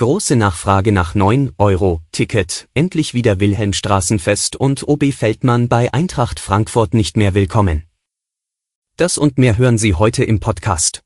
Große Nachfrage nach 9 Euro Ticket, endlich wieder Wilhelmstraßenfest und OB Feldmann bei Eintracht Frankfurt nicht mehr willkommen. Das und mehr hören Sie heute im Podcast.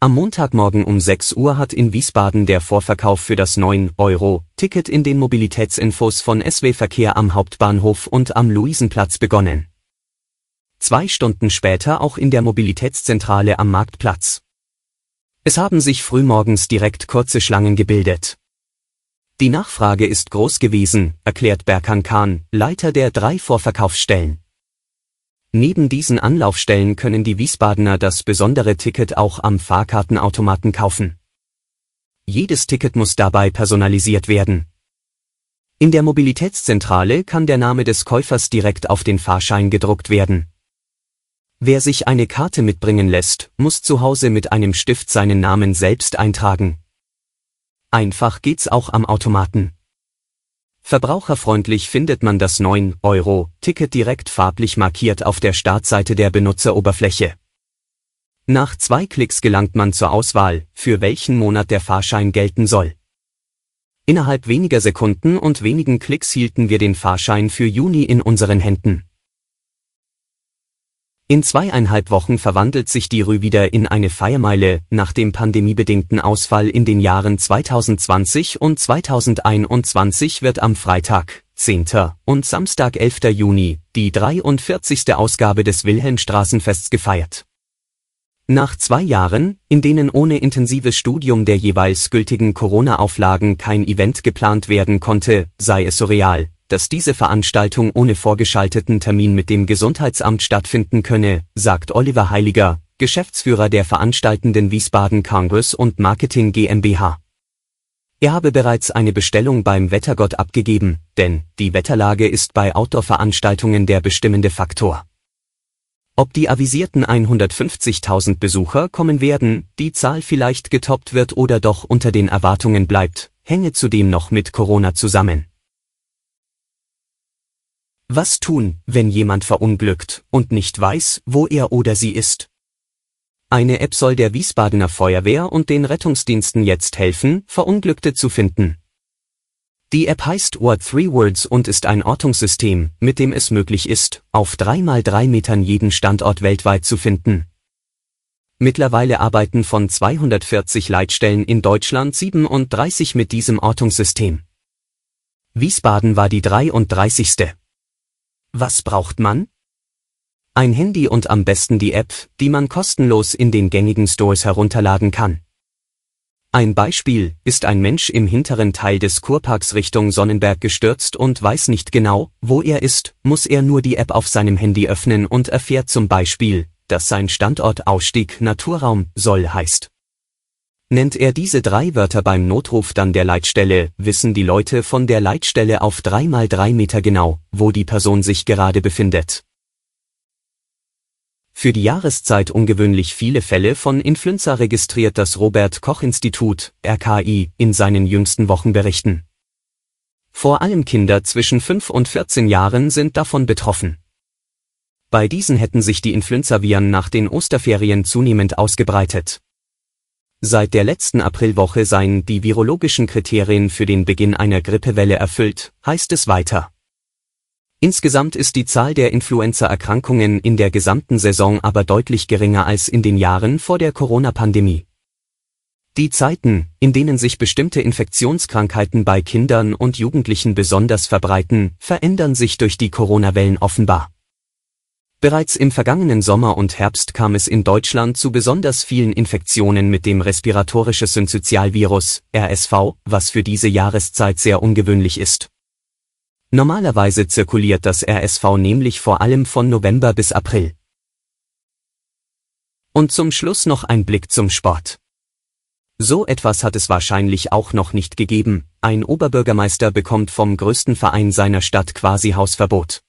Am Montagmorgen um 6 Uhr hat in Wiesbaden der Vorverkauf für das 9 Euro Ticket in den Mobilitätsinfos von SW Verkehr am Hauptbahnhof und am Luisenplatz begonnen. Zwei Stunden später auch in der Mobilitätszentrale am Marktplatz. Es haben sich frühmorgens direkt kurze Schlangen gebildet. Die Nachfrage ist groß gewesen, erklärt Berkan Khan, Leiter der drei Vorverkaufsstellen. Neben diesen Anlaufstellen können die Wiesbadener das besondere Ticket auch am Fahrkartenautomaten kaufen. Jedes Ticket muss dabei personalisiert werden. In der Mobilitätszentrale kann der Name des Käufers direkt auf den Fahrschein gedruckt werden. Wer sich eine Karte mitbringen lässt, muss zu Hause mit einem Stift seinen Namen selbst eintragen. Einfach geht's auch am Automaten. Verbraucherfreundlich findet man das 9-Euro-Ticket direkt farblich markiert auf der Startseite der Benutzeroberfläche. Nach zwei Klicks gelangt man zur Auswahl, für welchen Monat der Fahrschein gelten soll. Innerhalb weniger Sekunden und wenigen Klicks hielten wir den Fahrschein für Juni in unseren Händen. In zweieinhalb Wochen verwandelt sich die Rue wieder in eine Feiermeile, nach dem pandemiebedingten Ausfall in den Jahren 2020 und 2021 wird am Freitag, 10. und Samstag 11. Juni, die 43. Ausgabe des Wilhelmstraßenfests gefeiert. Nach zwei Jahren, in denen ohne intensives Studium der jeweils gültigen Corona-Auflagen kein Event geplant werden konnte, sei es surreal, dass diese Veranstaltung ohne vorgeschalteten Termin mit dem Gesundheitsamt stattfinden könne, sagt Oliver Heiliger, Geschäftsführer der veranstaltenden Wiesbaden Congress und Marketing GmbH. Er habe bereits eine Bestellung beim Wettergott abgegeben, denn die Wetterlage ist bei Outdoor-Veranstaltungen der bestimmende Faktor. Ob die avisierten 150.000 Besucher kommen werden, die Zahl vielleicht getoppt wird oder doch unter den Erwartungen bleibt, hänge zudem noch mit Corona zusammen. Was tun, wenn jemand verunglückt und nicht weiß, wo er oder sie ist? Eine App soll der Wiesbadener Feuerwehr und den Rettungsdiensten jetzt helfen, Verunglückte zu finden. Die App heißt What Three Words und ist ein Ortungssystem, mit dem es möglich ist, auf drei mal drei Metern jeden Standort weltweit zu finden. Mittlerweile arbeiten von 240 Leitstellen in Deutschland 37 mit diesem Ortungssystem. Wiesbaden war die 33. Was braucht man? Ein Handy und am besten die App, die man kostenlos in den gängigen Stores herunterladen kann. Ein Beispiel, ist ein Mensch im hinteren Teil des Kurparks Richtung Sonnenberg gestürzt und weiß nicht genau, wo er ist, muss er nur die App auf seinem Handy öffnen und erfährt zum Beispiel, dass sein Standort Ausstieg Naturraum soll heißt. Nennt er diese drei Wörter beim Notruf dann der Leitstelle, wissen die Leute von der Leitstelle auf drei mal drei Meter genau, wo die Person sich gerade befindet. Für die Jahreszeit ungewöhnlich viele Fälle von Influenza registriert das Robert Koch Institut, RKI, in seinen jüngsten Wochenberichten. Vor allem Kinder zwischen 5 und 14 Jahren sind davon betroffen. Bei diesen hätten sich die Influenzaviren nach den Osterferien zunehmend ausgebreitet. Seit der letzten Aprilwoche seien die virologischen Kriterien für den Beginn einer Grippewelle erfüllt, heißt es weiter. Insgesamt ist die Zahl der Influenza-Erkrankungen in der gesamten Saison aber deutlich geringer als in den Jahren vor der Corona-Pandemie. Die Zeiten, in denen sich bestimmte Infektionskrankheiten bei Kindern und Jugendlichen besonders verbreiten, verändern sich durch die Corona-Wellen offenbar. Bereits im vergangenen Sommer und Herbst kam es in Deutschland zu besonders vielen Infektionen mit dem respiratorisches Synzytialvirus, RSV, was für diese Jahreszeit sehr ungewöhnlich ist. Normalerweise zirkuliert das RSV nämlich vor allem von November bis April. Und zum Schluss noch ein Blick zum Sport. So etwas hat es wahrscheinlich auch noch nicht gegeben, ein Oberbürgermeister bekommt vom größten Verein seiner Stadt quasi Hausverbot.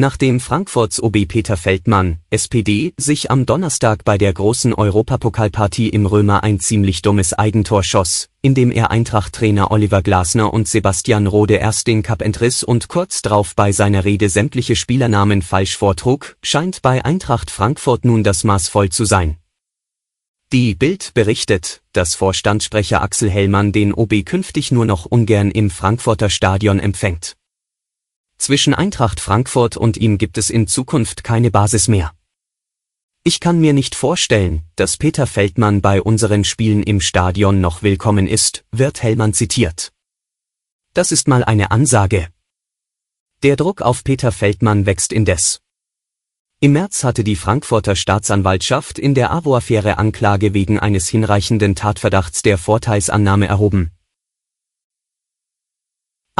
Nachdem Frankfurts OB Peter Feldmann, SPD, sich am Donnerstag bei der großen Europapokalpartie im Römer ein ziemlich dummes Eigentor schoss, indem er Eintracht-Trainer Oliver Glasner und Sebastian Rode erst den Cup entriss und kurz drauf bei seiner Rede sämtliche Spielernamen falsch vortrug, scheint bei Eintracht Frankfurt nun das Maß voll zu sein. Die Bild berichtet, dass Vorstandssprecher Axel Hellmann den OB künftig nur noch ungern im Frankfurter Stadion empfängt. Zwischen Eintracht Frankfurt und ihm gibt es in Zukunft keine Basis mehr. Ich kann mir nicht vorstellen, dass Peter Feldmann bei unseren Spielen im Stadion noch willkommen ist, wird Hellmann zitiert. Das ist mal eine Ansage. Der Druck auf Peter Feldmann wächst indes. Im März hatte die Frankfurter Staatsanwaltschaft in der AWO-Affäre Anklage wegen eines hinreichenden Tatverdachts der Vorteilsannahme erhoben.